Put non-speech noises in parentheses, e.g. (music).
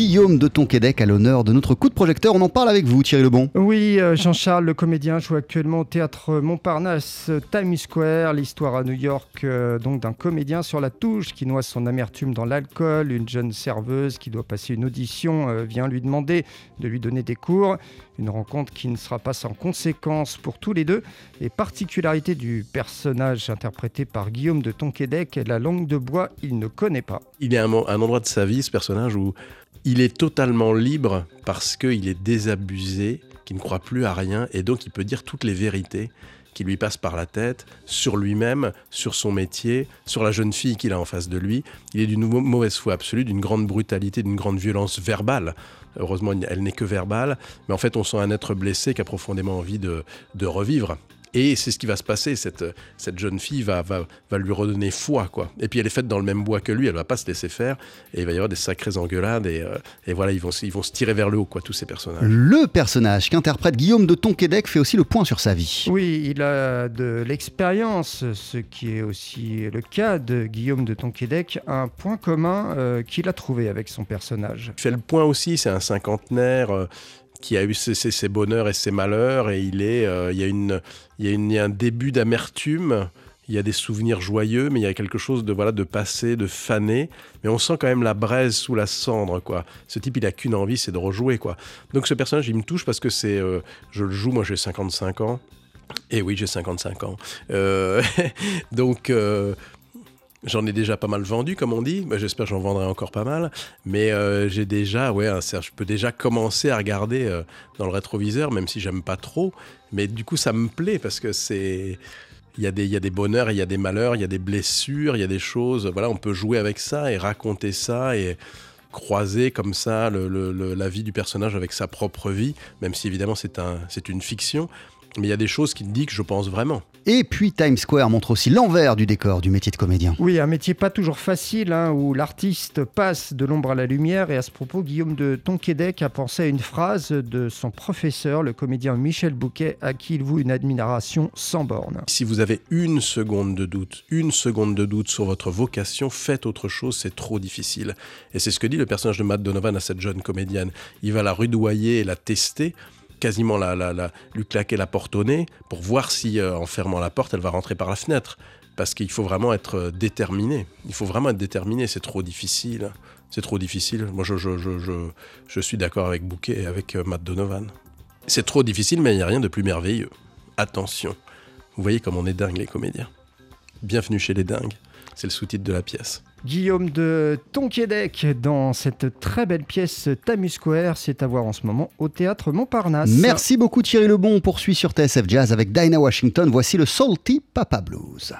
Guillaume de Tonquédec à l'honneur de notre coup de projecteur. On en parle avec vous, Thierry Lebon. Oui, euh, Jean-Charles, le comédien, joue actuellement au théâtre Montparnasse, Times Square. L'histoire à New York, euh, donc d'un comédien sur la touche qui noie son amertume dans l'alcool. Une jeune serveuse qui doit passer une audition euh, vient lui demander de lui donner des cours. Une rencontre qui ne sera pas sans conséquences pour tous les deux. Et particularité du personnage interprété par Guillaume de Tonquédec, la langue de bois, il ne connaît pas. Il y a un, un endroit de sa vie, ce personnage, où il est totalement libre parce qu'il est désabusé, qu'il ne croit plus à rien, et donc il peut dire toutes les vérités qui lui passent par la tête, sur lui-même, sur son métier, sur la jeune fille qu'il a en face de lui. Il est d'une mauvaise foi absolue, d'une grande brutalité, d'une grande violence verbale. Heureusement, elle n'est que verbale, mais en fait, on sent un être blessé qui a profondément envie de, de revivre. Et c'est ce qui va se passer. Cette, cette jeune fille va, va, va, lui redonner foi, quoi. Et puis elle est faite dans le même bois que lui. Elle va pas se laisser faire. Et il va y avoir des sacrées engueulades. Et, euh, et voilà, ils vont, ils vont se tirer vers le haut, quoi, tous ces personnages. Le personnage qu'interprète Guillaume de Tonquédec fait aussi le point sur sa vie. Oui, il a de l'expérience, ce qui est aussi le cas de Guillaume de Tonquédec. Un point commun euh, qu'il a trouvé avec son personnage. Il fait le point aussi. C'est un cinquantenaire. Euh, qui a eu ses, ses, bonheurs et ses malheurs, et il est, euh, il, y a une, il, y a une, il y a un début d'amertume, il y a des souvenirs joyeux, mais il y a quelque chose de voilà de passé, de fané, mais on sent quand même la braise sous la cendre, quoi. Ce type, il a qu'une envie, c'est de rejouer, quoi. Donc ce personnage, il me touche parce que c'est, euh, je le joue, moi j'ai 55 ans. Et oui, j'ai 55 ans. Euh, (laughs) donc, J'en ai déjà pas mal vendu, comme on dit. Bah, J'espère que j'en vendrai encore pas mal. Mais euh, j'ai déjà, ouais, je peux déjà commencer à regarder euh, dans le rétroviseur, même si j'aime pas trop. Mais du coup, ça me plaît parce que c'est. Il y, a des, y a des bonheurs, il y a des malheurs, il y a des blessures, il y a des choses. Voilà, on peut jouer avec ça et raconter ça et croiser comme ça la vie du personnage avec sa propre vie, même si évidemment c'est un, une fiction. Mais il y a des choses qui dit que je pense vraiment. Et puis Times Square montre aussi l'envers du décor du métier de comédien. Oui, un métier pas toujours facile, hein, où l'artiste passe de l'ombre à la lumière. Et à ce propos, Guillaume de Tonquédec a pensé à une phrase de son professeur, le comédien Michel Bouquet, à qui il voue une admiration sans borne. Si vous avez une seconde de doute, une seconde de doute sur votre vocation, faites autre chose, c'est trop difficile. Et c'est ce que dit le personnage de Matt Donovan à cette jeune comédienne. Il va la rudoyer et la tester quasiment la, lui claquer la porte au nez pour voir si, euh, en fermant la porte, elle va rentrer par la fenêtre. Parce qu'il faut vraiment être déterminé. Il faut vraiment être déterminé. C'est trop difficile. C'est trop difficile. Moi, je, je, je, je, je suis d'accord avec Bouquet et avec euh, Matt Donovan. C'est trop difficile, mais il n'y a rien de plus merveilleux. Attention. Vous voyez comme on est dingue, les comédiens. Bienvenue chez les dingues. C'est le sous-titre de la pièce. Guillaume de Tonquédec dans cette très belle pièce Tamus Square. C'est à voir en ce moment au théâtre Montparnasse. Merci beaucoup Thierry Lebon. On poursuit sur TSF Jazz avec Dinah Washington. Voici le Salty Papa Blues.